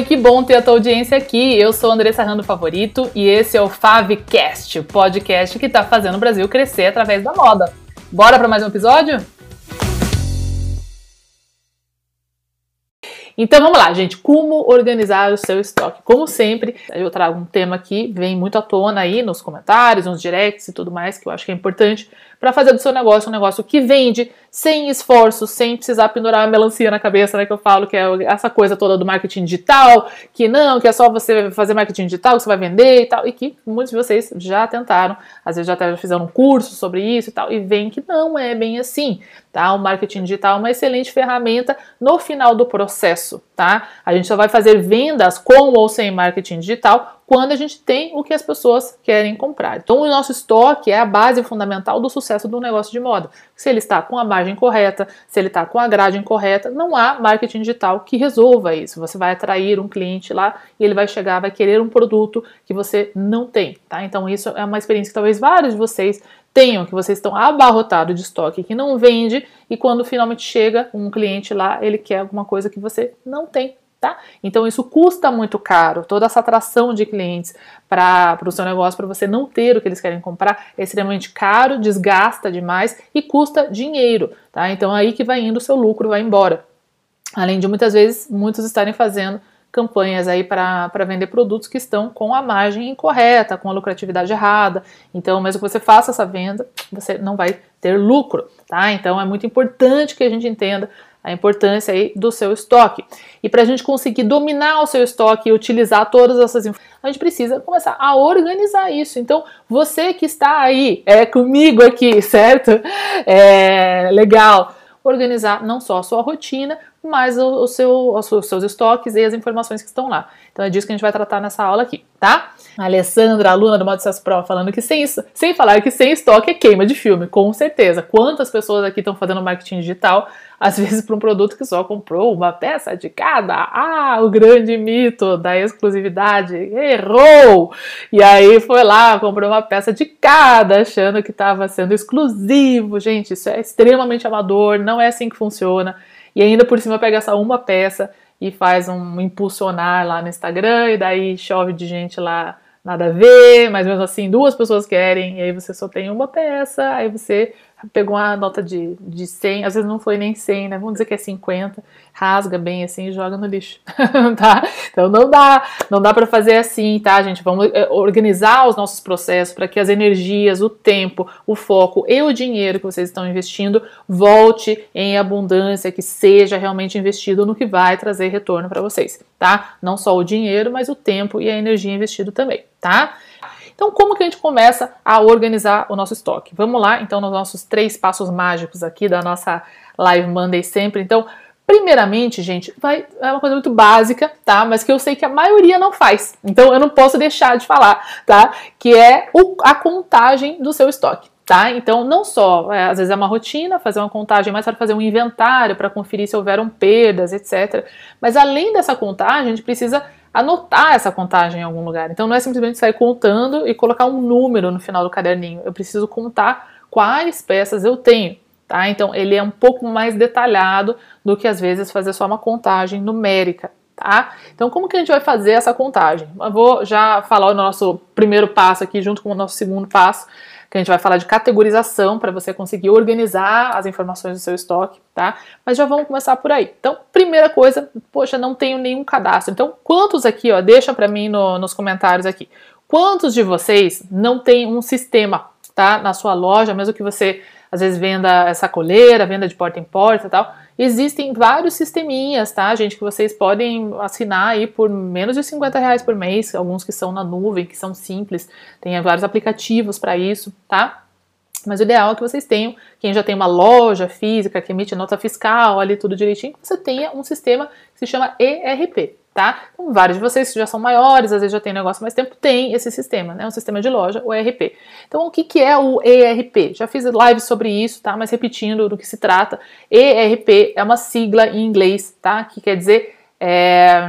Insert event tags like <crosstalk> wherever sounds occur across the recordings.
Oi, que bom ter a tua audiência aqui. Eu sou Andressa Rando Favorito e esse é o Favcast, o podcast que está fazendo o Brasil crescer através da moda. Bora para mais um episódio? Então vamos lá, gente. Como organizar o seu estoque? Como sempre, eu trago um tema que vem muito à tona aí nos comentários, nos directs e tudo mais, que eu acho que é importante para fazer do seu negócio um negócio que vende sem esforço, sem precisar pendurar a melancia na cabeça, né? Que eu falo que é essa coisa toda do marketing digital, que não, que é só você fazer marketing digital que você vai vender e tal, e que muitos de vocês já tentaram, às vezes já até fizeram um curso sobre isso e tal, e veem que não é bem assim, tá? O marketing digital é uma excelente ferramenta no final do processo, tá? A gente só vai fazer vendas com ou sem marketing digital quando a gente tem o que as pessoas querem comprar. Então, o nosso estoque é a base fundamental do sucesso do negócio de moda. Se ele está com a margem correta, se ele está com a grade correta, não há marketing digital que resolva isso. Você vai atrair um cliente lá e ele vai chegar, vai querer um produto que você não tem, tá? Então, isso é uma experiência que talvez vários de vocês tenham, que vocês estão abarrotados de estoque que não vende e quando finalmente chega um cliente lá, ele quer alguma coisa que você não tem tá? Então isso custa muito caro, toda essa atração de clientes para o seu negócio, para você não ter o que eles querem comprar, é extremamente caro, desgasta demais e custa dinheiro, tá? Então aí que vai indo o seu lucro, vai embora. Além de muitas vezes muitos estarem fazendo campanhas aí para vender produtos que estão com a margem incorreta, com a lucratividade errada. Então, mesmo que você faça essa venda, você não vai ter lucro, tá? Então, é muito importante que a gente entenda a importância aí do seu estoque. E para a gente conseguir dominar o seu estoque e utilizar todas essas informações, a gente precisa começar a organizar isso. Então, você que está aí é comigo aqui, <laughs> certo? É legal organizar não só a sua rotina, mas o, o seu, os seus estoques e as informações que estão lá. Então é disso que a gente vai tratar nessa aula aqui, tá? A Alessandra, aluna do Modo Pro, falando que sem, sem falar que sem estoque é queima de filme, com certeza. Quantas pessoas aqui estão fazendo marketing digital, às <laughs> vezes para um produto que só comprou uma peça de cada? Ah, o grande mito da exclusividade. Errou! E aí foi lá, comprou uma peça de cada, achando que estava sendo exclusivo. Gente, isso é extremamente amador, não é assim que funciona e ainda por cima pega essa uma peça e faz um impulsionar lá no Instagram, e daí chove de gente lá nada a ver, mas mesmo assim duas pessoas querem, e aí você só tem uma peça, aí você pegou uma nota de, de 100, às vezes não foi nem 100, né? Vamos dizer que é 50, rasga bem assim e joga no lixo, <laughs> tá? Então não dá, não dá para fazer assim, tá, gente? Vamos eh, organizar os nossos processos para que as energias, o tempo, o foco e o dinheiro que vocês estão investindo volte em abundância, que seja realmente investido no que vai trazer retorno para vocês, tá? Não só o dinheiro, mas o tempo e a energia investido também, tá? Então, como que a gente começa a organizar o nosso estoque? Vamos lá, então, nos nossos três passos mágicos aqui da nossa Live Monday sempre. Então, primeiramente, gente, vai, é uma coisa muito básica, tá? Mas que eu sei que a maioria não faz. Então, eu não posso deixar de falar, tá? Que é o, a contagem do seu estoque. Tá? Então, não só, é, às vezes é uma rotina, fazer uma contagem, mas para fazer um inventário, para conferir se houveram perdas, etc. Mas além dessa contagem, a gente precisa anotar essa contagem em algum lugar. Então não é simplesmente sair contando e colocar um número no final do caderninho. Eu preciso contar quais peças eu tenho. Tá? Então ele é um pouco mais detalhado do que às vezes fazer só uma contagem numérica. Tá? Então como que a gente vai fazer essa contagem? Eu vou já falar o nosso primeiro passo aqui junto com o nosso segundo passo que a gente vai falar de categorização para você conseguir organizar as informações do seu estoque, tá? Mas já vamos começar por aí. Então, primeira coisa, poxa, não tenho nenhum cadastro. Então, quantos aqui, ó, deixa para mim no, nos comentários aqui. Quantos de vocês não tem um sistema, tá? Na sua loja, mesmo que você às vezes venda essa coleira, venda de porta em porta e tal. Existem vários sisteminhas, tá, gente, que vocês podem assinar aí por menos de 50 reais por mês, alguns que são na nuvem, que são simples, tem vários aplicativos para isso, tá? Mas o ideal é que vocês tenham, quem já tem uma loja física que emite nota fiscal, ali tudo direitinho, que você tenha um sistema que se chama ERP, tá? Então, vários de vocês que já são maiores, às vezes já tem negócio mais tempo, tem esse sistema, né? Um sistema de loja, o ERP. Então, o que, que é o ERP? Já fiz live sobre isso, tá? Mas repetindo do que se trata, ERP é uma sigla em inglês, tá? Que quer dizer, é...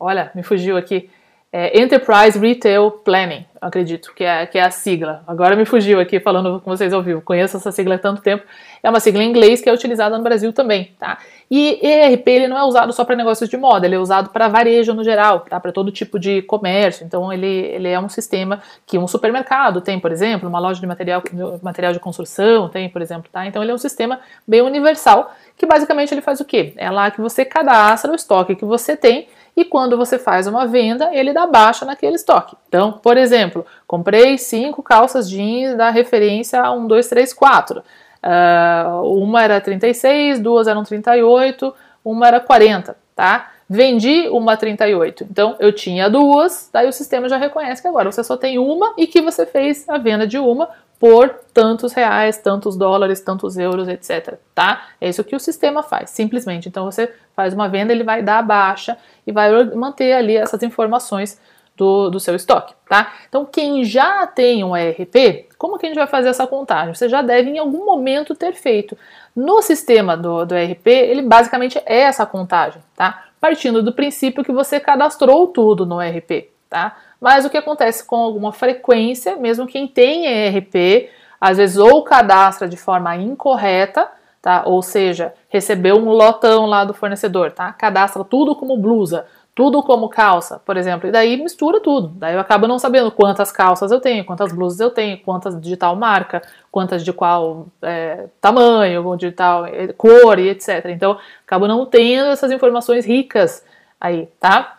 olha, me fugiu aqui, é Enterprise Retail Planning, acredito que é, que é a sigla. Agora me fugiu aqui falando com vocês ao vivo. Conheço essa sigla há tanto tempo. É uma sigla em inglês que é utilizada no Brasil também, tá? E ERP ele não é usado só para negócios de moda, ele é usado para varejo no geral, tá? Para todo tipo de comércio. Então ele, ele é um sistema que um supermercado tem, por exemplo, uma loja de material, material de construção tem, por exemplo, tá? Então ele é um sistema bem universal que basicamente ele faz o quê? É lá que você cadastra o estoque que você tem e quando você faz uma venda, ele dá baixa naquele estoque. Então, por exemplo, comprei cinco calças jeans da referência 1, 2, 3, 4. Uh, uma era 36, duas eram 38, uma era 40, tá? Vendi uma 38. Então eu tinha duas, daí o sistema já reconhece que agora você só tem uma e que você fez a venda de uma por tantos reais, tantos dólares, tantos euros, etc. Tá? É isso que o sistema faz, simplesmente. Então você faz uma venda, ele vai dar a baixa e vai manter ali essas informações do, do seu estoque, tá? Então quem já tem um ERP, como que a gente vai fazer essa contagem? Você já deve em algum momento ter feito. No sistema do, do ERP, ele basicamente é essa contagem, tá? Partindo do princípio que você cadastrou tudo no ERP, tá? Mas o que acontece com alguma frequência, mesmo quem tem ERP, às vezes ou cadastra de forma incorreta, tá? Ou seja, recebeu um lotão lá do fornecedor, tá? Cadastra tudo como blusa, tudo como calça, por exemplo, e daí mistura tudo. Daí eu acabo não sabendo quantas calças eu tenho, quantas blusas eu tenho, quantas de tal marca, quantas de qual é, tamanho, de tal é, cor e etc. Então, acabo não tendo essas informações ricas aí, tá?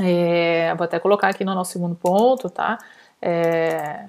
É, vou até colocar aqui no nosso segundo ponto, tá? É,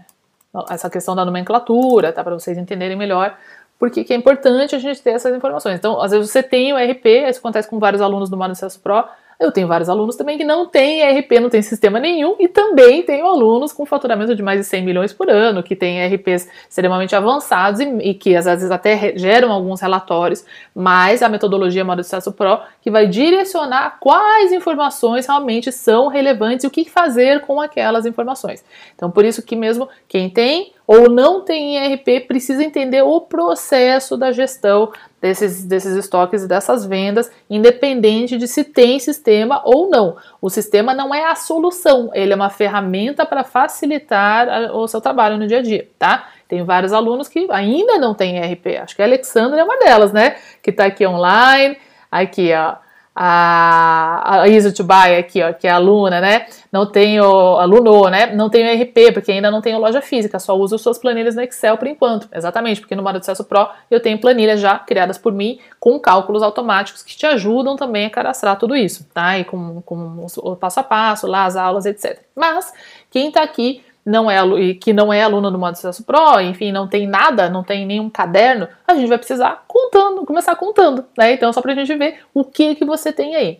essa questão da nomenclatura, tá? Para vocês entenderem melhor porque que é importante a gente ter essas informações. Então, às vezes você tem o RP, isso acontece com vários alunos do Modo Acesso Pro, eu tenho vários alunos também que não têm ERP, não tem sistema nenhum, e também tenho alunos com faturamento de mais de 100 milhões por ano, que têm ERPs extremamente avançados e, e, que às vezes até geram alguns relatórios, mas a metodologia Modo Sucesso Pro que vai direcionar quais informações realmente são relevantes e o que fazer com aquelas informações. Então, por isso que mesmo quem tem ou não tem ERP precisa entender o processo da gestão desses, desses estoques e dessas vendas, independente de se tem sistema ou não. O sistema não é a solução, ele é uma ferramenta para facilitar o seu trabalho no dia a dia, tá? Tem vários alunos que ainda não têm ERP, acho que a Alexandra é uma delas, né? Que está aqui online, aqui, ó a, a to Buy aqui, ó, que é aluna, né? Não tenho aluno, né? Não tenho RP, porque ainda não tenho loja física, só uso suas planilhas no Excel por enquanto. Exatamente, porque no Modo de Acesso Pro eu tenho planilhas já criadas por mim com cálculos automáticos que te ajudam também a cadastrar tudo isso, tá? E com, com o passo a passo, lá as aulas, etc. Mas quem tá aqui não é que não é aluno do modo sucesso pro, enfim, não tem nada, não tem nenhum caderno, a gente vai precisar contando, começar contando, né? Então só para a gente ver o que que você tem aí.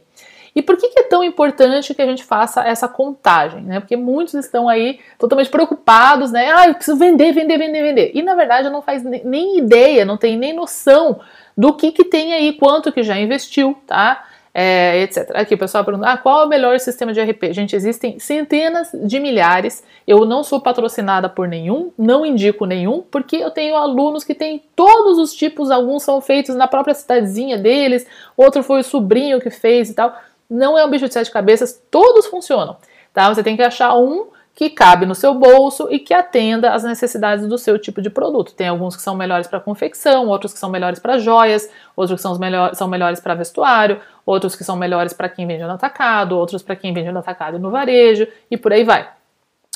E por que, que, é tão importante que a gente faça essa contagem? Né? Porque muitos estão aí totalmente preocupados, né? Ah, eu preciso vender, vender, vender, vender. E na verdade não faz nem ideia, não tem nem noção do que, que tem aí, quanto que já investiu, tá? É, etc. Aqui o pessoal pergunta: ah, qual é o melhor sistema de RP? Gente, existem centenas de milhares. Eu não sou patrocinada por nenhum, não indico nenhum, porque eu tenho alunos que têm todos os tipos, alguns são feitos na própria cidadezinha deles, outro foi o sobrinho que fez e tal. Não é um bicho de sete cabeças, todos funcionam. Tá? Você tem que achar um que cabe no seu bolso e que atenda às necessidades do seu tipo de produto. Tem alguns que são melhores para confecção, outros que são melhores para joias, outros que são, melhor, são melhores para vestuário, outros que são melhores para quem vende no atacado, outros para quem vende no atacado no varejo e por aí vai.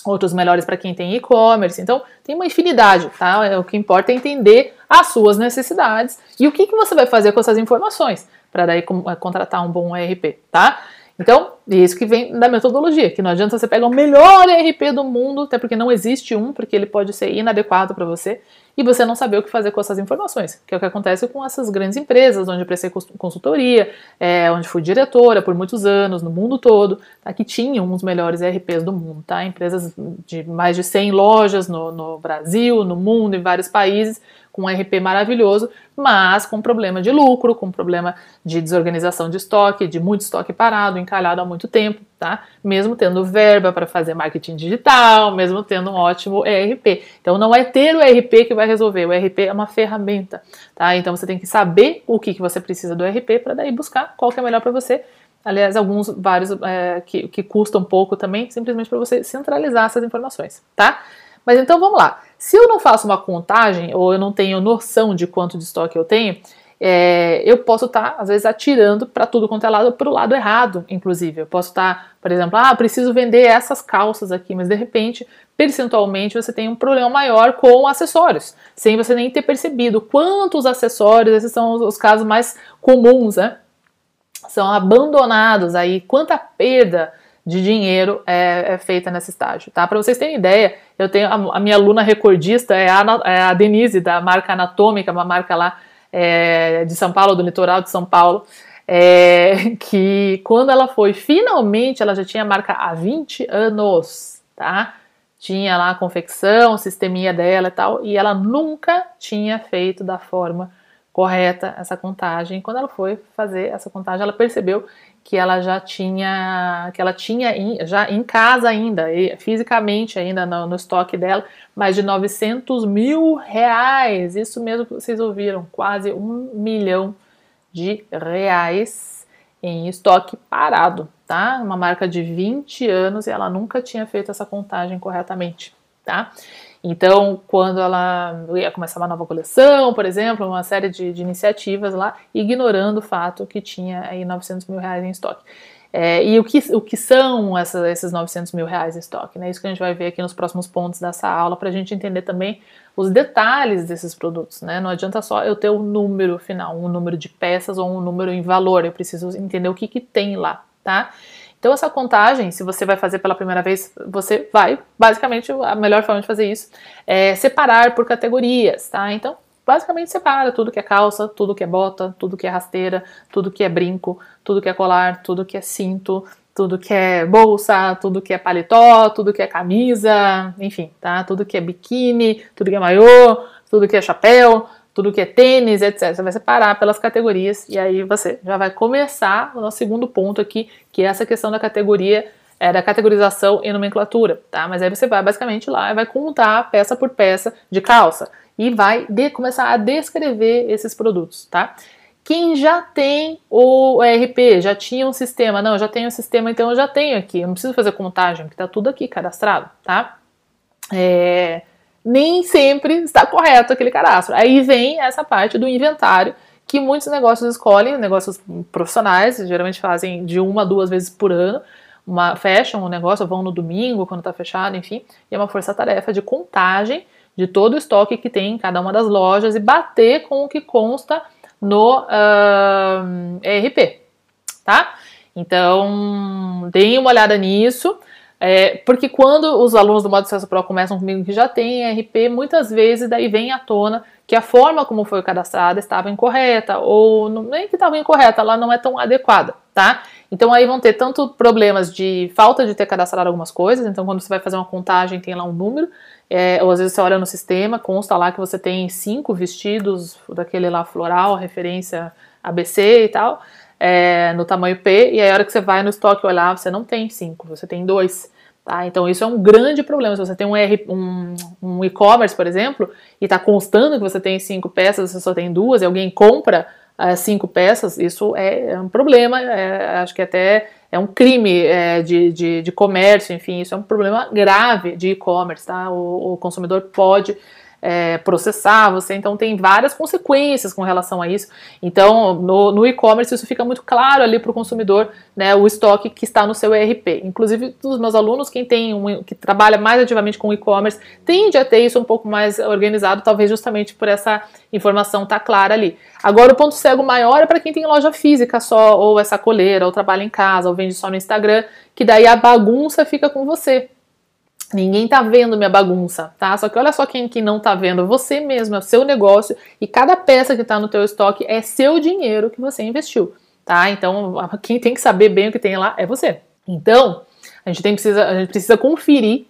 Outros melhores para quem tem e-commerce. Então, tem uma infinidade, tá? É, o que importa é entender as suas necessidades e o que, que você vai fazer com essas informações para daí contratar um bom ERP, tá? Então, isso que vem da metodologia, que não adianta você pegar o melhor ERP do mundo, até porque não existe um, porque ele pode ser inadequado para você, e você não saber o que fazer com essas informações, que é o que acontece com essas grandes empresas, onde eu prestei consultoria, é, onde fui diretora por muitos anos, no mundo todo, tá, que tinham os melhores ERPs do mundo, tá? Empresas de mais de 100 lojas no, no Brasil, no mundo, em vários países, com um RP maravilhoso, mas com problema de lucro, com problema de desorganização de estoque, de muito estoque parado, encalhado há muito tempo, tá? Mesmo tendo verba para fazer marketing digital, mesmo tendo um ótimo ERP. Então não é ter o ERP que vai resolver, o ERP é uma ferramenta, tá? Então você tem que saber o que, que você precisa do ERP para daí buscar qual que é melhor para você aliás, alguns, vários é, que, que custam pouco também, simplesmente para você centralizar essas informações, tá? Mas então vamos lá. Se eu não faço uma contagem ou eu não tenho noção de quanto de estoque eu tenho, é, eu posso estar, tá, às vezes, atirando para tudo quanto é lado, para o lado errado, inclusive. Eu posso estar, tá, por exemplo, ah, preciso vender essas calças aqui, mas de repente, percentualmente, você tem um problema maior com acessórios, sem você nem ter percebido quantos acessórios, esses são os, os casos mais comuns, né? São abandonados aí, quanta perda de dinheiro é, é, feita nesse estágio, tá? Para vocês terem ideia, eu tenho a, a minha aluna recordista é a, é a, Denise da marca Anatômica, uma marca lá é, de São Paulo, do litoral de São Paulo, é, <laughs> que quando ela foi, finalmente, ela já tinha marca há 20 anos, tá? Tinha lá a confecção, sisteminha dela e tal, e ela nunca tinha feito da forma correta essa contagem. Quando ela foi fazer essa contagem, ela percebeu que ela já tinha, que ela tinha in, já em casa ainda, fisicamente ainda no, no, estoque dela, mais de 900 mil reais. Isso mesmo que vocês ouviram, quase um milhão de reais em estoque parado, tá? Uma marca de 20 anos e ela nunca tinha feito essa contagem corretamente, tá? Então, quando ela ia começar uma nova coleção, por exemplo, uma série de, de iniciativas lá, ignorando o fato que tinha aí 900 mil reais em estoque. É, e o que, o que são essa, esses 900 mil reais em estoque? Né? Isso que a gente vai ver aqui nos próximos pontos dessa aula, para a gente entender também os detalhes desses produtos. Né? Não adianta só eu ter um número final, um número de peças ou um número em valor, eu preciso entender o que, que tem lá. Tá? Então, essa contagem, se você vai fazer pela primeira vez, você vai, basicamente, a melhor forma de fazer isso é separar por categorias, tá? Então, basicamente separa tudo que é calça, tudo que é bota, tudo que é rasteira, tudo que é brinco, tudo que é colar, tudo que é cinto, tudo que é bolsa, tudo que é paletó, tudo que é camisa, enfim, tá? Tudo que é biquíni, tudo que é maiô, tudo que é chapéu, tudo que é tênis, etc. Você vai separar pelas categorias e aí você já vai começar o nosso segundo ponto aqui, que é essa questão da categoria, é, da categorização e nomenclatura, tá? Mas aí você vai basicamente lá e vai contar peça por peça de calça e vai de, começar a descrever esses produtos, tá? Quem já tem o ERP, já tinha um sistema, não, já tenho um sistema, então eu já tenho aqui, eu não preciso fazer contagem, porque tá tudo aqui cadastrado, tá? É, nem sempre está correto aquele cadastro. Aí vem essa parte do inventário que muitos negócios escolhem, negócios profissionais, geralmente fazem de uma a duas vezes por ano, uma, fecham o negócio, vão no domingo, quando está fechado, enfim, e é uma força-tarefa de contagem de todo o estoque que tem em cada uma das lojas e bater com o que consta no uh, ERP, tá? Então, deem uma olhada nisso. É, porque quando os alunos do modo Acesso Pro começam comigo que já tem RP, muitas vezes daí vem à tona que a forma como foi cadastrada estava incorreta, ou não, nem que estava incorreta, ela não é tão adequada, tá? Então aí vão ter tanto problemas de falta de ter cadastrado algumas coisas, então quando você vai fazer uma contagem tem lá um número, é, ou às vezes você olha no sistema, consta lá que você tem cinco vestidos daquele lá floral, referência ABC e tal, é, no tamanho P, e aí a hora que você vai no estoque olhar, você não tem cinco, você tem dois. Tá? Então isso é um grande problema. Se você tem um, um, um e-commerce, por exemplo, e está constando que você tem cinco peças, você só tem duas, e alguém compra uh, cinco peças, isso é, é um problema, é, acho que até é um crime é, de, de, de, comércio, enfim, isso é um problema grave de e-commerce, tá? O, o consumidor pode é, processar você, então tem várias consequências com relação a isso. Então, no, no e-commerce, isso fica muito claro ali para o consumidor, né, o estoque que está no seu ERP. Inclusive, dos meus alunos, quem tem um, que trabalha mais ativamente com e-commerce, tende a ter isso um pouco mais organizado, talvez justamente por essa informação estar tá clara ali. Agora, o ponto cego maior é para quem tem loja física só, ou essa coleira, ou trabalha em casa, ou vende só no Instagram, que daí a bagunça fica com você. Ninguém tá vendo minha bagunça, tá? Só que olha só quem que não tá vendo, você mesmo, é o seu negócio e cada peça que tá no teu estoque é seu dinheiro que você investiu, tá? Então, quem tem que saber bem o que tem lá é você. Então, a gente, tem, precisa, a gente precisa conferir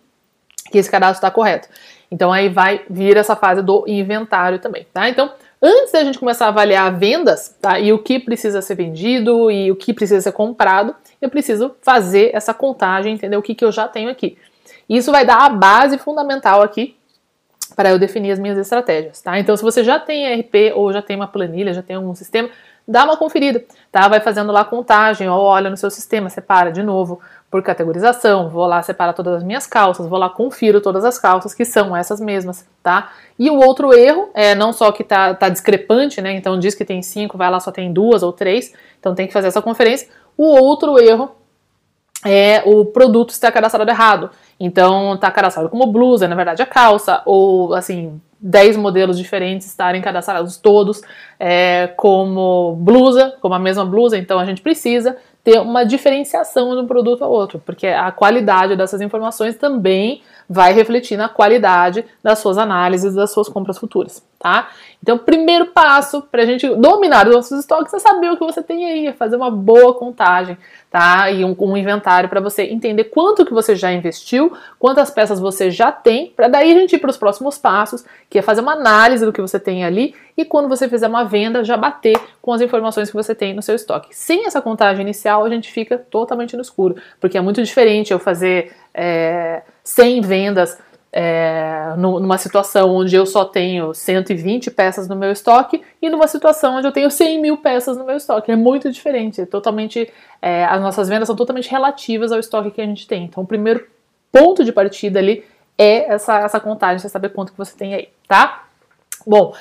que esse cadastro está correto. Então, aí vai vir essa fase do inventário também, tá? Então, antes da gente começar a avaliar vendas, tá? E o que precisa ser vendido e o que precisa ser comprado, eu preciso fazer essa contagem, entender o que, que eu já tenho aqui. Isso vai dar a base fundamental aqui para eu definir as minhas estratégias, tá? Então, se você já tem ERP ou já tem uma planilha, já tem um sistema, dá uma conferida, tá? Vai fazendo lá contagem, ou olha no seu sistema, separa de novo por categorização, vou lá separar todas as minhas calças, vou lá confiro todas as calças que são essas mesmas, tá? E o outro erro é não só que tá, tá discrepante, né? Então diz que tem cinco, vai lá só tem duas ou três, então tem que fazer essa conferência. O outro erro é o produto estar cadastrado errado. Então tá cadastrado como blusa, na verdade é calça, ou assim, 10 modelos diferentes estarem cadastrados todos é, como blusa, como a mesma blusa, então a gente precisa ter uma diferenciação de um produto ao outro, porque a qualidade dessas informações também vai refletir na qualidade das suas análises das suas compras futuras, tá? Então, o primeiro passo para a gente dominar os nossos estoques é saber o que você tem aí, é fazer uma boa contagem, tá? E um, um inventário para você entender quanto que você já investiu, quantas peças você já tem, para daí a gente ir para os próximos passos, que é fazer uma análise do que você tem ali e quando você fizer uma venda, já bater com as informações que você tem no seu estoque. Sem essa contagem inicial, a gente fica totalmente no escuro, porque é muito diferente eu fazer é, 100 vendas é, numa situação onde eu só tenho 120 peças no meu estoque e numa situação onde eu tenho 100 mil peças no meu estoque. É muito diferente, é totalmente, é, as nossas vendas são totalmente relativas ao estoque que a gente tem. Então, o primeiro ponto de partida ali é essa, essa contagem, você saber quanto que você tem aí, tá? Bom,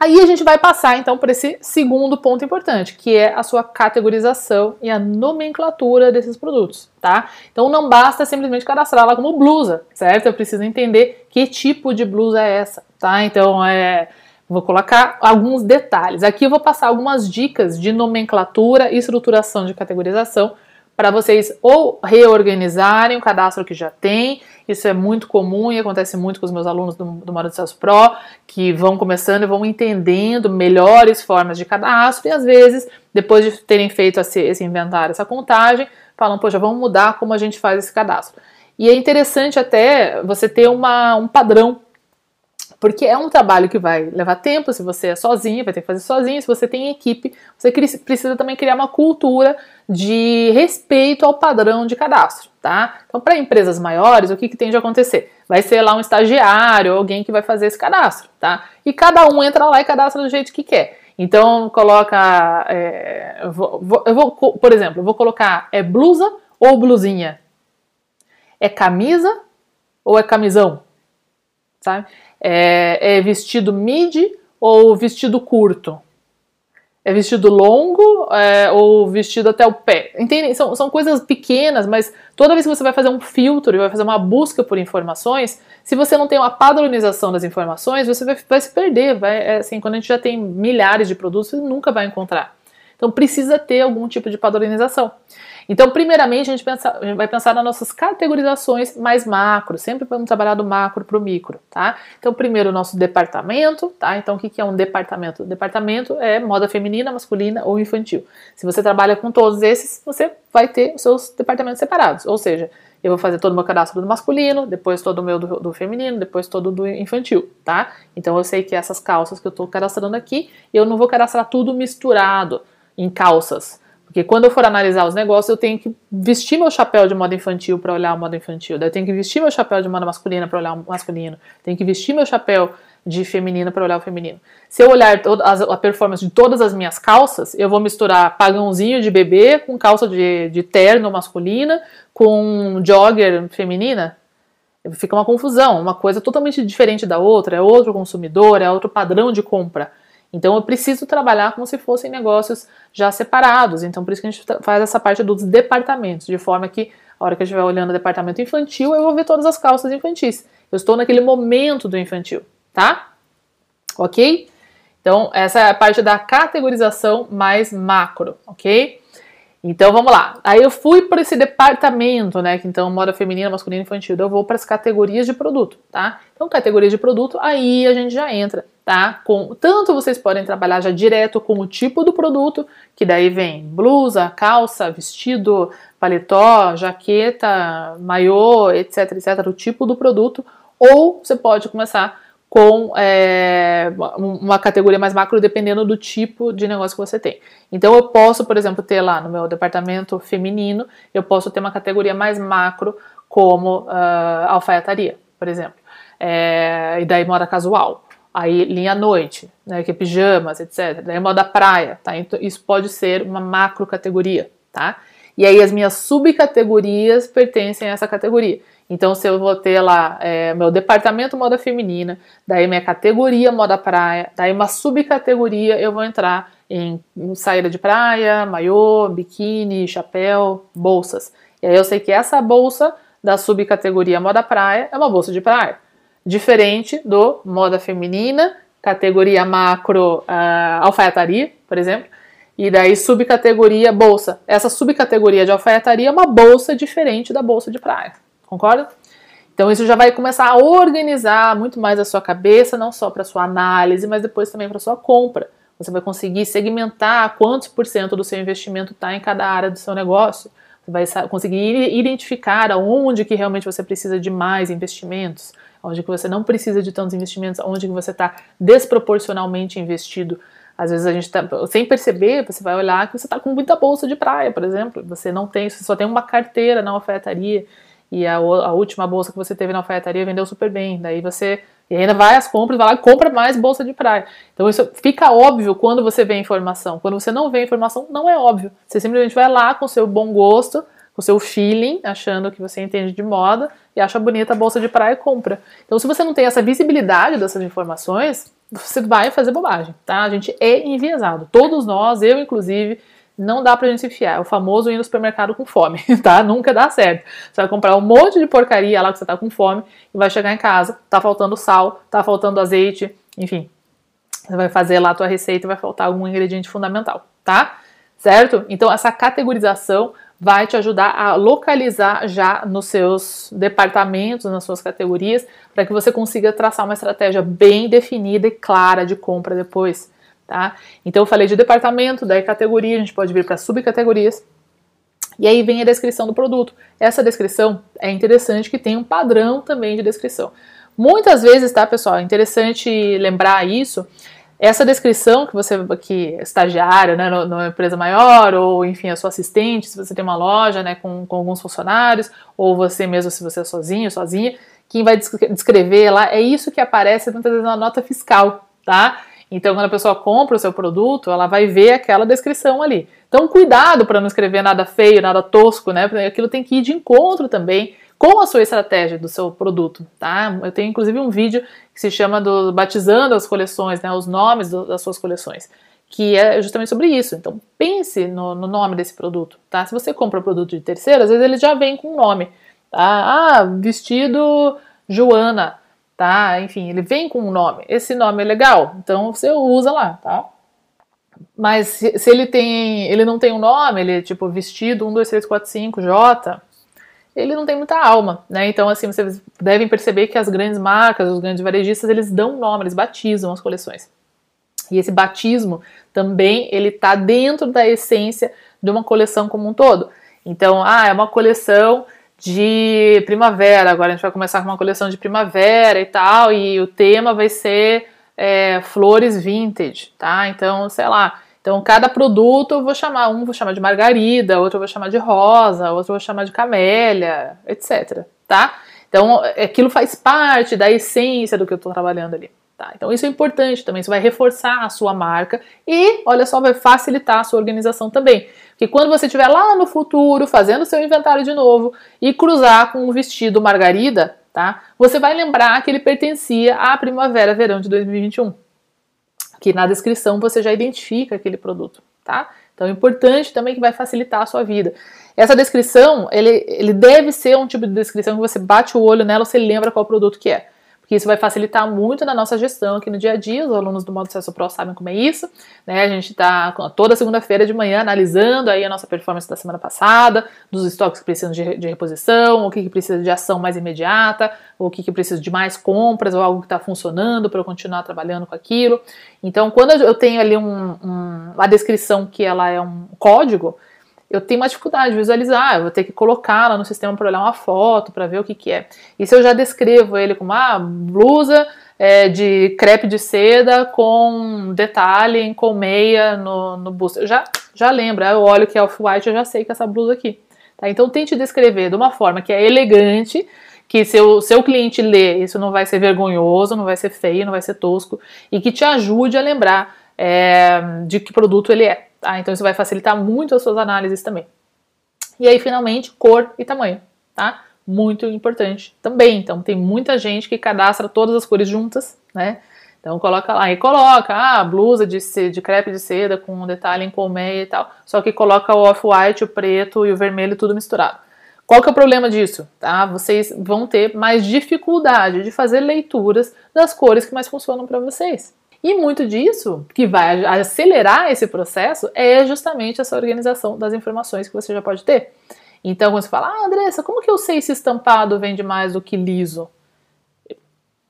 Aí a gente vai passar então para esse segundo ponto importante, que é a sua categorização e a nomenclatura desses produtos, tá? Então não basta simplesmente cadastrar lá como blusa, certo? Eu preciso entender que tipo de blusa é essa, tá? Então é Vou colocar alguns detalhes. Aqui eu vou passar algumas dicas de nomenclatura e estruturação de categorização para vocês ou reorganizarem o cadastro que já tem. Isso é muito comum e acontece muito com os meus alunos do, do Modo de Celso Pro, que vão começando e vão entendendo melhores formas de cadastro e às vezes, depois de terem feito esse, esse inventário, essa contagem, falam, poxa, vamos mudar como a gente faz esse cadastro. E é interessante até você ter uma, um padrão porque é um trabalho que vai levar tempo, se você é sozinho, vai ter que fazer sozinho, se você tem equipe, você precisa também criar uma cultura de respeito ao padrão de cadastro, tá? Então, para empresas maiores, o que, que tem de acontecer? Vai ser lá um estagiário, alguém que vai fazer esse cadastro, tá? E cada um entra lá e cadastra do jeito que quer. Então, coloca. É, eu, vou, eu vou, por exemplo, eu vou colocar é blusa ou blusinha? É camisa ou é camisão? Sabe? É, é vestido midi ou vestido curto? É vestido longo é, ou vestido até o pé? Entendem? São, são coisas pequenas, mas toda vez que você vai fazer um filtro e vai fazer uma busca por informações, se você não tem uma padronização das informações, você vai, vai se perder. Vai, é, assim, quando a gente já tem milhares de produtos, você nunca vai encontrar. Então precisa ter algum tipo de padronização. Então, primeiramente, a gente, pensa, a gente vai pensar nas nossas categorizações mais macro, sempre vamos trabalhar do macro para o micro, tá? Então, primeiro o nosso departamento, tá? Então, o que é um departamento? departamento é moda feminina, masculina ou infantil. Se você trabalha com todos esses, você vai ter os seus departamentos separados, ou seja, eu vou fazer todo o meu cadastro do masculino, depois todo o meu do, do, feminino, depois todo do infantil, tá? Então eu sei que essas calças que eu estou cadastrando aqui, eu não vou cadastrar tudo misturado em calças. Porque quando eu for analisar os negócios, eu tenho que vestir meu chapéu de moda infantil para olhar o moda infantil. Daí eu tenho que vestir meu chapéu de moda masculina para olhar o masculino. Tenho que vestir meu chapéu de feminino para olhar o feminino. Se eu olhar a performance de todas as minhas calças, eu vou misturar pagãozinho de bebê com calça de, de terno masculina com jogger feminina. Fica uma confusão, uma coisa totalmente diferente da outra, é outro consumidor, é outro padrão de compra. Então eu preciso trabalhar como se fossem negócios já separados. Então por isso que a gente faz essa parte dos departamentos, de forma que a hora que eu estiver olhando o departamento infantil, eu vou ver todas as calças infantis. Eu estou naquele momento do infantil, tá? Ok? Então essa é a parte da categorização mais macro, ok? Então vamos lá. Aí eu fui para esse departamento, né? Que então moda feminina, masculina, infantil. Então eu vou para as categorias de produto, tá? Então categorias de produto, aí a gente já entra tá? Com, tanto vocês podem trabalhar já direto com o tipo do produto, que daí vem blusa, calça, vestido, paletó, jaqueta, maiô, etc, etc, o tipo do produto, ou você pode começar com é, uma categoria mais macro, dependendo do tipo de negócio que você tem. Então, eu posso, por exemplo, ter lá no meu departamento feminino, eu posso ter uma categoria mais macro, como uh, alfaiataria, por exemplo, é, e daí moda casual Aí linha noite, né, que é pijamas, etc. Daí moda praia, tá? Então isso pode ser uma macro categoria, tá? E aí as minhas subcategorias pertencem a essa categoria. Então, se eu vou ter lá é, meu departamento moda feminina, daí minha categoria moda praia, daí uma subcategoria eu vou entrar em saída de praia, maiô, biquíni, chapéu, bolsas. E aí eu sei que essa bolsa da subcategoria moda praia é uma bolsa de praia. Diferente do moda feminina, categoria macro uh, alfaiataria, por exemplo, e daí subcategoria bolsa. Essa subcategoria de alfaiataria é uma bolsa diferente da bolsa de praia. Concorda? Então isso já vai começar a organizar muito mais a sua cabeça, não só para sua análise, mas depois também para sua compra. Você vai conseguir segmentar quantos por cento do seu investimento está em cada área do seu negócio. Você vai conseguir identificar aonde que realmente você precisa de mais investimentos, onde que você não precisa de tantos investimentos, onde que você está desproporcionalmente investido. Às vezes a gente está, sem perceber, você vai olhar que você está com muita bolsa de praia, por exemplo. Você não tem, você só tem uma carteira na ofertaria e a, a, última bolsa que você teve na alfaiataria vendeu super bem. Daí você e ainda vai às compras, vai lá e compra mais bolsa de praia. Então isso fica óbvio quando você vê a informação. Quando você não vê a informação, não é óbvio. Você simplesmente vai lá com seu bom gosto, com seu feeling, achando que você entende de moda e acha bonita a bolsa de praia e compra. Então se você não tem essa visibilidade dessas informações, você vai fazer bobagem, tá? A gente é enviesado. Todos nós, eu inclusive, não dá pra gente se fiar. É o famoso ir no supermercado com fome, <laughs> tá? Nunca dá certo. Você vai comprar um monte de porcaria lá que você tá com fome e vai chegar em casa, tá faltando sal, tá faltando azeite, enfim. Você vai fazer lá a tua receita e vai faltar algum ingrediente fundamental, tá? Certo? Então essa categorização vai te ajudar a localizar já nos seus departamentos, nas suas categorias, para que você consiga traçar uma estratégia bem definida e clara de compra depois. Tá? Então eu falei de departamento, daí categoria, a gente pode vir para subcategorias. E aí vem a descrição do produto. Essa descrição é interessante que tem um padrão também de descrição. Muitas vezes, tá, pessoal, é interessante lembrar isso. Essa descrição que você que é estagiária, né, numa empresa maior, ou enfim, a sua assistente, se você tem uma loja, né, com, com alguns funcionários, ou você mesmo se você é sozinho, sozinha, quem vai descrever lá é isso que aparece muitas vezes na nota fiscal, tá? Então, quando a pessoa compra o seu produto, ela vai ver aquela descrição ali. Então, cuidado para não escrever nada feio, nada tosco, né? Porque aquilo tem que ir de encontro também com a sua estratégia do seu produto, tá? Eu tenho inclusive um vídeo que se chama do batizando as coleções, né? Os nomes do, das suas coleções, que é justamente sobre isso. Então, pense no, no nome desse produto, tá? Se você compra um produto de terceiro, às vezes ele já vem com um nome, tá? Ah, vestido Joana tá? Enfim, ele vem com um nome. Esse nome é legal, então você usa lá, tá? Mas se, se ele tem, ele não tem um nome, ele é tipo vestido 1, 2, 3, 4, 5, J, ele não tem muita alma, né? Então, assim, vocês devem perceber que as grandes marcas, os grandes varejistas, eles dão nome, eles batizam as coleções. E esse batismo também, ele tá dentro da essência de uma coleção como um todo. Então, ah, é uma coleção de primavera. Agora a gente vai começar com uma coleção de primavera e tal, e o tema vai ser é, flores vintage, tá? Então, sei lá. Então, cada produto eu vou chamar, um vou chamar de margarida, outro eu vou chamar de rosa, outro eu vou chamar de camélia, etc, tá? Então, aquilo faz parte da essência do que eu estou trabalhando ali. Tá? Então isso é importante também, isso vai reforçar a sua marca e, olha só, vai facilitar a sua organização também. Porque quando você estiver lá no futuro fazendo seu inventário de novo e cruzar com o vestido Margarida, tá? Você vai lembrar que ele pertencia à primavera-verão de 2021. Que na descrição você já identifica aquele produto, tá? Então é importante também que vai facilitar a sua vida. Essa descrição, ele, ele deve ser um tipo de descrição que você bate o olho nela, você lembra qual produto que é que isso vai facilitar muito na nossa gestão aqui no dia a dia. Os alunos do Modo Acesso Pro sabem como é isso. Né? A gente está toda segunda-feira de manhã analisando aí a nossa performance da semana passada, dos estoques que precisam de, de reposição, o que, que, precisa de ação mais imediata, o que, que precisa de mais compras, ou algo que está funcionando para eu continuar trabalhando com aquilo. Então, quando eu tenho ali um, um, a descrição que ela é um código, eu tenho uma dificuldade de visualizar, eu vou ter que colocar lá no sistema para olhar uma foto, para ver o que, que é. E se eu já descrevo ele como uma blusa é, de crepe de seda com detalhe em colmeia no, no busto, eu já, já lembro, eu olho que é off-white, eu já sei que é essa blusa aqui. Tá? Então tente descrever de uma forma que é elegante, que seu, seu cliente lê, isso não vai ser vergonhoso, não vai ser feio, não vai ser tosco, e que te ajude a lembrar é, de que produto ele é. Tá? Então isso vai facilitar muito as suas análises também. E aí, finalmente, cor e tamanho, tá? Muito importante também. Então, tem muita gente que cadastra todas as cores juntas, né? Então coloca lá e coloca ah, blusa de, de crepe de seda com um detalhe em colmeia e tal, só que coloca o off-white, o preto e o vermelho tudo misturado. Qual que é o problema disso? Tá? Vocês vão ter mais dificuldade de fazer leituras das cores que mais funcionam para vocês. E muito disso, que vai acelerar esse processo, é justamente essa organização das informações que você já pode ter. Então, quando você fala, ah, Andressa, como que eu sei se estampado vende mais do que liso?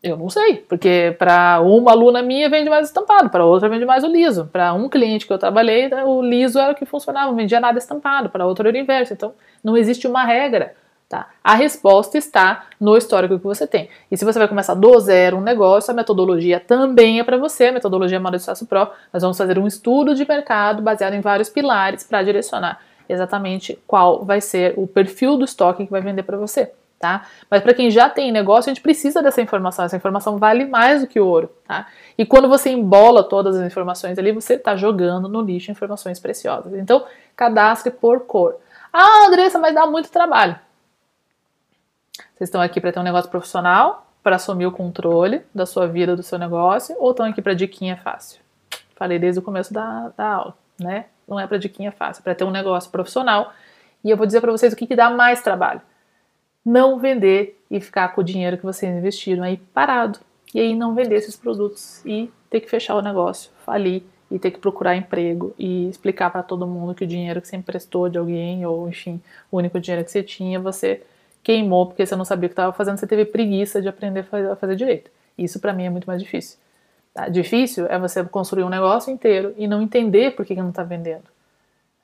Eu não sei, porque para uma aluna minha vende mais estampado, para outra vende mais o liso. Para um cliente que eu trabalhei, o liso era o que funcionava, não vendia nada estampado, para outro era o inverso. Então, não existe uma regra. Tá? A resposta está no histórico que você tem. E se você vai começar do zero um negócio, a metodologia também é para você, a metodologia Moda de Sucesso Pro. Nós vamos fazer um estudo de mercado baseado em vários pilares para direcionar exatamente qual vai ser o perfil do estoque que vai vender para você tá? Mas para quem já tem negócio, a gente precisa dessa informação. Essa informação vale mais do que ouro, tá? E quando você embola todas as informações ali, você está jogando no lixo informações preciosas. Então, cadastre por cor. Ah, Andressa, mas dá muito trabalho. Vocês estão aqui para ter um negócio profissional, para assumir o controle da sua vida, do seu negócio, ou estão aqui para diquinha fácil? Falei desde o começo da, da aula, né? Não é para diquinha fácil, é para ter um negócio profissional. E eu vou dizer para vocês o que, que dá mais trabalho não vender e ficar com o dinheiro que vocês investiram aí parado. E aí não vender esses produtos e ter que fechar o negócio, falir e ter que procurar emprego e explicar para todo mundo que o dinheiro que você emprestou de alguém ou enfim, o único dinheiro que você tinha, você queimou porque você não sabia o que estava fazendo, você teve preguiça de aprender a fazer direito. Isso para mim é muito mais difícil. Tá? Difícil é você construir um negócio inteiro e não entender por que, que não está vendendo.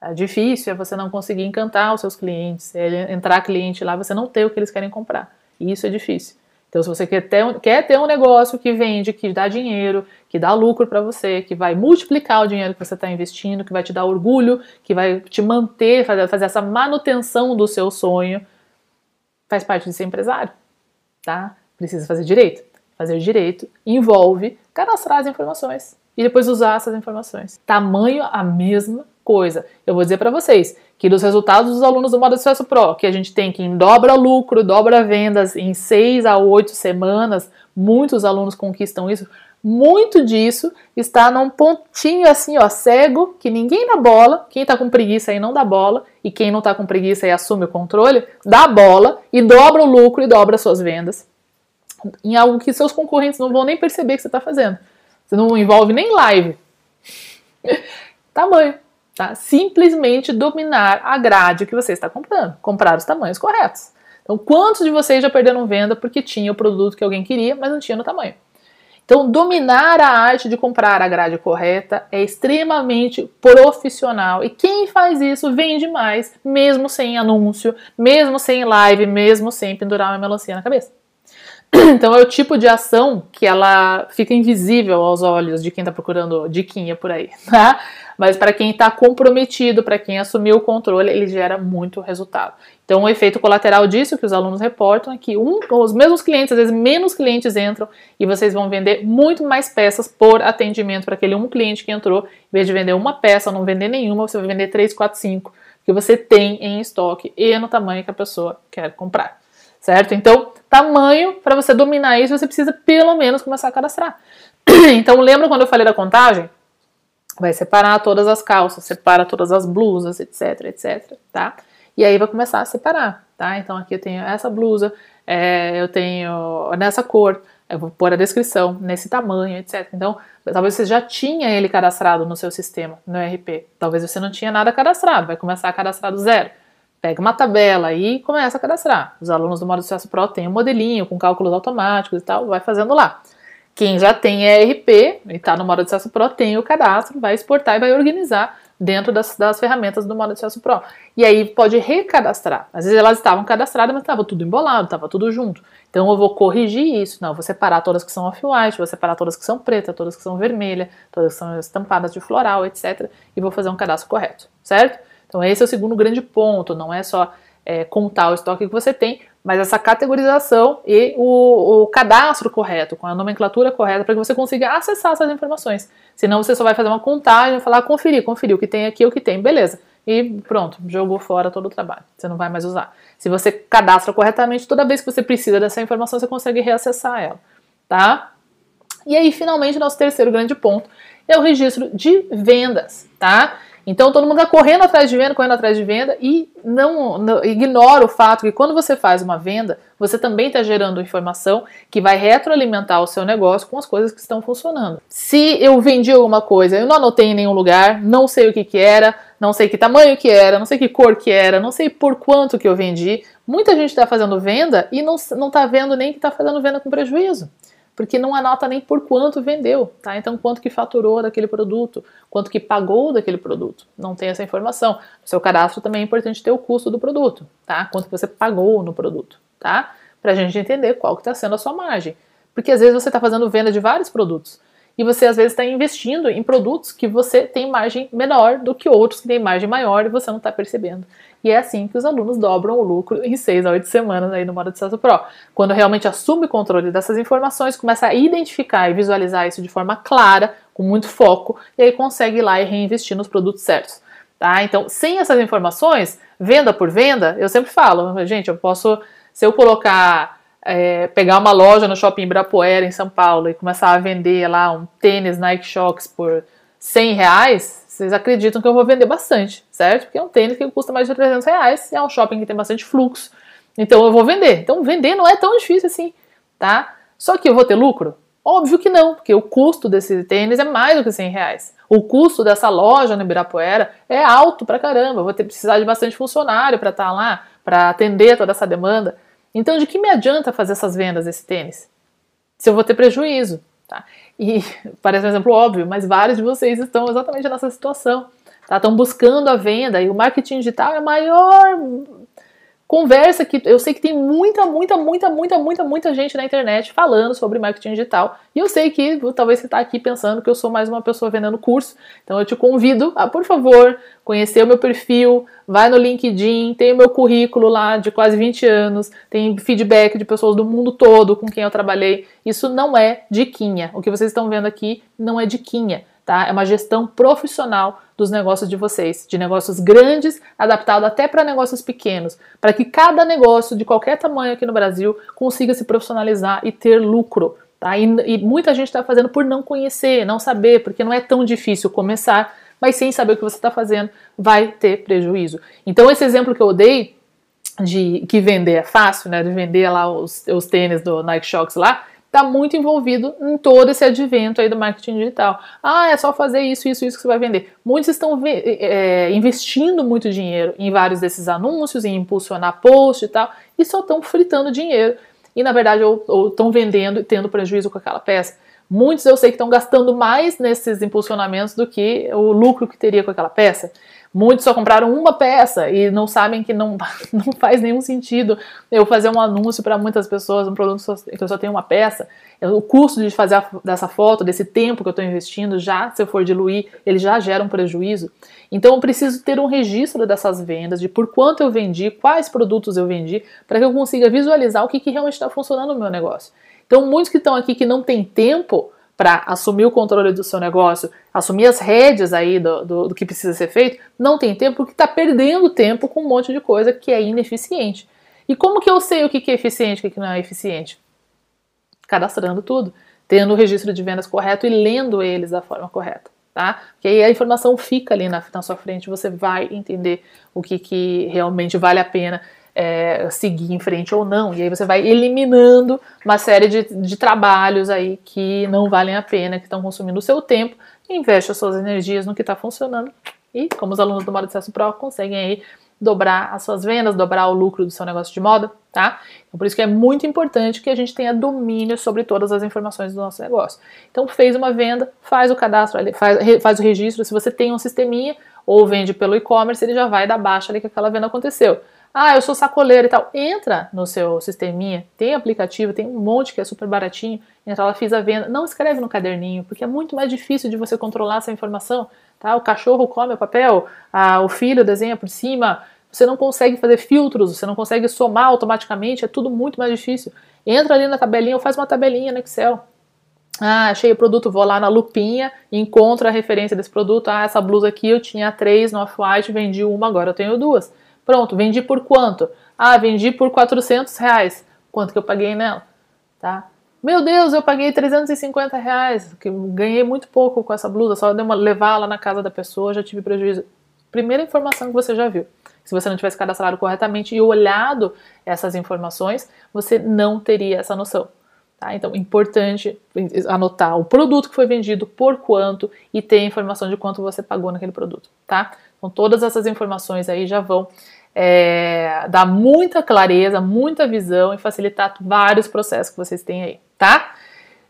É difícil é você não conseguir encantar os seus clientes, é entrar cliente lá, você não ter o que eles querem comprar. Isso é difícil. Então, se você quer ter, um, quer ter um negócio que vende, que dá dinheiro, que dá lucro para você, que vai multiplicar o dinheiro que você está investindo, que vai te dar orgulho, que vai te manter, fazer, fazer essa manutenção do seu sonho, faz parte de ser empresário, tá? Precisa fazer direito. Fazer direito envolve cadastrar as informações e depois usar essas informações. Tamanho a mesma coisa. Eu vou dizer para vocês que dos resultados dos alunos do Modo Sucesso Pro, que a gente tem que dobra lucro, dobra vendas em seis a oito semanas, muitos alunos conquistam isso. Muito disso está num pontinho assim, ó, cego, que ninguém dá bola. Quem tá com preguiça aí não dá bola, e quem não tá com preguiça e assume o controle, dá bola e dobra o lucro e dobra suas vendas. Em algo que seus concorrentes não vão nem perceber que você está fazendo. Você não envolve nem live. <laughs> Tamanho. Tá? Simplesmente dominar a grade que você está comprando, comprar os tamanhos corretos. Então, quantos de vocês já perderam venda porque tinha o produto que alguém queria, mas não tinha no tamanho? Então, dominar a arte de comprar a grade correta é extremamente profissional. E quem faz isso vende mais, mesmo sem anúncio, mesmo sem live, mesmo sem pendurar uma melancia na cabeça. <clears throat> Então é o tipo de ação que ela fica invisível aos olhos de quem está procurando diquinha por aí, tá? Mas para quem está comprometido, para quem assumiu o controle, ele gera muito resultado. Então o efeito colateral disso que os alunos reportam é que um, os mesmos clientes, às vezes menos clientes entram e vocês vão vender muito mais peças por atendimento para aquele um cliente que entrou, em vez de vender uma peça, não vender nenhuma, você vai vender três, quatro, cinco que você tem em estoque e no tamanho que a pessoa quer comprar certo? Então, tamanho, para você dominar isso, você precisa pelo menos começar a cadastrar. <clears throat> Então, lembra quando eu falei da contagem? Vai separar todas as calças, separa todas as blusas, etc, etc, tá? E aí vai começar a separar, tá? Então, aqui eu tenho essa blusa, é, eu tenho nessa cor, eu vou pôr a descrição, nesse tamanho, etc. Então, talvez você já tinha ele cadastrado no seu sistema, no RP. Talvez você não tinha nada cadastrado, vai começar a cadastrar do zero pega uma tabela e começa a cadastrar. Os alunos do Modo Sucesso Pro têm um modelinho com cálculos automáticos e tal, vai fazendo lá. Quem já tem ERP e está no Modo Sucesso Pro tem o cadastro, vai exportar e vai organizar dentro das, das ferramentas do Modo Sucesso Pro. E aí pode recadastrar. Às vezes elas estavam cadastradas, mas estava tudo embolado, estava tudo junto. Então eu vou corrigir isso. Não, vou separar todas que são off-white, vou separar todas que são preta, todas que são vermelha, todas que são estampadas de floral, etc. E vou fazer um cadastro correto, certo? Então, esse é o segundo grande ponto, não é só é, contar o estoque que você tem, mas essa categorização e o, o cadastro correto, com a nomenclatura correta, para que você consiga acessar essas informações. Senão você só vai fazer uma contagem e falar, conferir, conferir o que tem aqui, o que tem, beleza. E pronto, jogou fora todo o trabalho. Você não vai mais usar. Se você cadastra corretamente, toda vez que você precisa dessa informação, você consegue reacessar ela, tá? E aí, finalmente, nosso terceiro grande ponto é o registro de vendas, tá? Então todo mundo está correndo atrás de venda, correndo atrás de venda e não, não, ignora o fato que quando você faz uma venda, você também está gerando informação que vai retroalimentar o seu negócio com as coisas que estão funcionando. Se eu vendi alguma coisa, eu não anotei em nenhum lugar, não sei o que, que era, não sei que tamanho que era, não sei que cor que era, não sei por quanto que eu vendi. Muita gente está fazendo venda e não está vendo nem que está fazendo venda com prejuízo porque não anota nem por quanto vendeu, tá? Então, quanto que faturou daquele produto, quanto que pagou daquele produto. Não tem essa informação. No seu cadastro também é importante ter o custo do produto, tá? Quanto você pagou no produto, tá? Pra gente entender qual que está sendo a sua margem. Porque às vezes você está fazendo venda de vários produtos e você às vezes está investindo em produtos que você tem margem menor do que outros que têm margem maior e você não está percebendo. E é assim que os alunos dobram o lucro em seis a oito semanas aí no modo de Sucesso Pro. Quando realmente assume o controle dessas informações, começa a identificar e visualizar isso de forma clara, com muito foco, e aí consegue ir lá e reinvestir nos produtos certos. Tá? Então, sem essas informações, venda por venda, eu sempre falo, gente, eu posso, se eu colocar é, pegar uma loja no shopping Ibirapuera, em São Paulo, e começar a vender lá um tênis Nike Shox por 100 reais, vocês acreditam que eu vou vender bastante, certo? Porque é um tênis que custa mais de 300 reais, é um shopping que tem bastante fluxo, então eu vou vender. Então vender não é tão difícil assim, tá? Só que eu vou ter lucro? Óbvio que não, porque o custo desse tênis é mais do que 100 reais. O custo dessa loja no Ibirapuera é alto pra caramba. Eu vou ter precisar de bastante funcionário para estar tá lá, para atender toda essa demanda. Então, de que me adianta fazer essas vendas desse tênis? Se eu vou ter prejuízo, tá? E <laughs> parece um exemplo óbvio, mas vários de vocês estão exatamente nessa situação. Tá? Estão buscando a venda e o marketing digital é a maior conversa que eu sei que tem muita, muita, muita, muita, muita, muita gente na internet falando sobre marketing digital. E eu sei que talvez você está aqui pensando que eu sou mais uma pessoa vendendo curso. Então eu te convido a, por favor, conhecer o meu perfil, vai no LinkedIn, tem o meu currículo lá de quase 20 anos, tem feedback de pessoas do mundo todo com quem eu trabalhei. Isso não é diquinha. O que vocês estão vendo aqui não é diquinha tá? É uma gestão profissional dos negócios de vocês, de negócios grandes, adaptado até para negócios pequenos, para que cada negócio de qualquer tamanho aqui no Brasil consiga se profissionalizar e ter lucro. Tá? E, e muita gente está fazendo por não conhecer, não saber, porque não é tão difícil começar, mas sem saber o que você está fazendo, vai ter prejuízo. Então, esse exemplo que eu dei de que vender é fácil, né? De vender lá os, os tênis do Nike Shox lá, está muito envolvido em todo esse advento aí do marketing digital. Ah, é só fazer isso, isso, isso que você vai vender. Muitos estão é, investindo muito dinheiro em vários desses anúncios, em impulsionar post e tal, e só estão fritando dinheiro. E na verdade, ou estão vendendo e tendo prejuízo com aquela peça. Muitos eu sei que estão gastando mais nesses impulsionamentos do que o lucro que teria com aquela peça. Muitos só compraram uma peça e não sabem que não, <laughs> não faz nenhum sentido eu fazer um anúncio para muitas pessoas, um produto que eu só tenho uma peça. O custo de fazer a, dessa foto, desse tempo que eu estou investindo, já, se eu for diluir, ele já gera um prejuízo. Então eu preciso ter um registro dessas vendas, de por quanto eu vendi, quais produtos eu vendi, para que eu consiga visualizar o que, que realmente está funcionando no meu negócio. Então, muitos que estão aqui que não têm tempo para assumir o controle do seu negócio, assumir as rédeas aí do, do, do que precisa ser feito, não tem tempo porque está perdendo tempo com um monte de coisa que é ineficiente. E como que eu sei o que é eficiente e o que não é eficiente? Cadastrando tudo, tendo o registro de vendas correto e lendo eles da forma correta. Tá? Que aí a informação fica ali na, na sua frente, você vai entender o que, que realmente vale a pena é, seguir em frente ou não. E aí você vai eliminando uma série de, de trabalhos aí que não valem a pena, que estão consumindo o seu tempo, investe as suas energias no que está funcionando. E como os alunos do Modo de Sucesso Pro conseguem aí dobrar as suas vendas, dobrar o lucro do seu negócio de moda, tá? Então, por isso que é muito importante que a gente tenha domínio sobre todas as informações do nosso negócio. Então, fez uma venda, faz o cadastro, faz, faz o registro. Se você tem um sisteminha ou vende pelo e-commerce, ele já vai dar baixa ali que aquela venda aconteceu. Ah, eu sou sacoleiro e tal. Entra no seu sisteminha, tem aplicativo, tem um monte que é super baratinho. Entra lá, fiz a venda. Não escreve no caderninho, porque é muito mais difícil de você controlar essa informação. Tá? O cachorro come o papel, a, o filho desenha por cima. você não consegue fazer filtros, você não consegue somar automaticamente, é tudo muito mais difícil. Entra ali na tabelinha ou faz uma tabelinha no Excel. Ah, achei o produto, vou lá na lupinha, encontro a referência desse produto. Ah, essa blusa aqui eu tinha três no Off-White, vendi uma, agora eu tenho duas. Pronto, vendi por quanto? Ah, vendi por 400 reais. Quanto que eu paguei nela? Tá? Meu Deus, eu paguei 350 reais, que ganhei muito pouco com essa blusa, só de levar lá na casa da pessoa, já tive prejuízo. Primeira informação que você já viu. Se você não tivesse cadastrado corretamente e olhado essas informações, você não teria essa noção. Tá? Então, importante anotar o produto que foi vendido, por quanto e ter a informação de quanto você pagou naquele produto. Tá? Então, todas essas informações aí já vão é, dar muita clareza, muita visão e facilitar vários processos que vocês têm aí. Tá?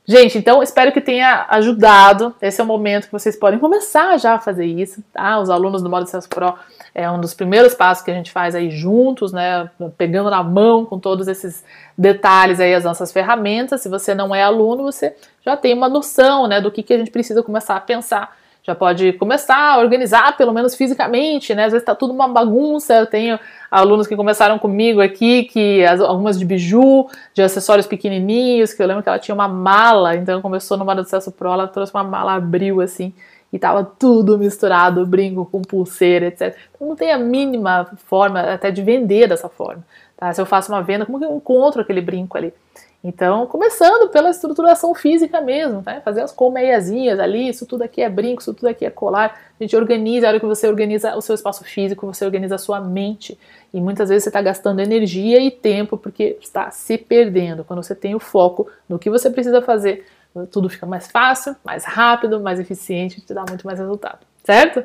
Gente, então espero que tenha ajudado. Esse é o momento que vocês podem começar já a fazer isso, tá? Os alunos do Modo Acesso Pro é um dos primeiros passos que a gente faz aí juntos, né? Pegando na mão com todos esses detalhes aí as nossas ferramentas. Se você não é aluno, você já tem uma noção, né, do que, que a gente precisa começar a pensar já pode começar a organizar, pelo menos fisicamente, né? Às vezes está tudo uma bagunça. Eu tenho alunos que começaram comigo aqui, que as, algumas de biju, de acessórios pequenininhos, que eu lembro que ela tinha uma mala, então começou no Modo Acesso Pro, ela trouxe uma mala, abriu assim, e tava tudo misturado, brinco com pulseira, etc. Então não tem a mínima forma até de vender dessa forma. Tá? Se eu faço uma venda, como que eu encontro aquele brinco ali? Então, começando pela estruturação física mesmo, tá? fazer as colmeiazinhas ali, isso tudo aqui é brinco, isso tudo aqui é colar. A gente organiza, a hora que você organiza o seu espaço físico, você organiza a sua mente. E muitas vezes você está gastando energia e tempo porque está se perdendo. Quando você tem o foco no que você precisa fazer, tudo fica mais fácil, mais rápido, mais eficiente, te dá muito mais resultado, certo?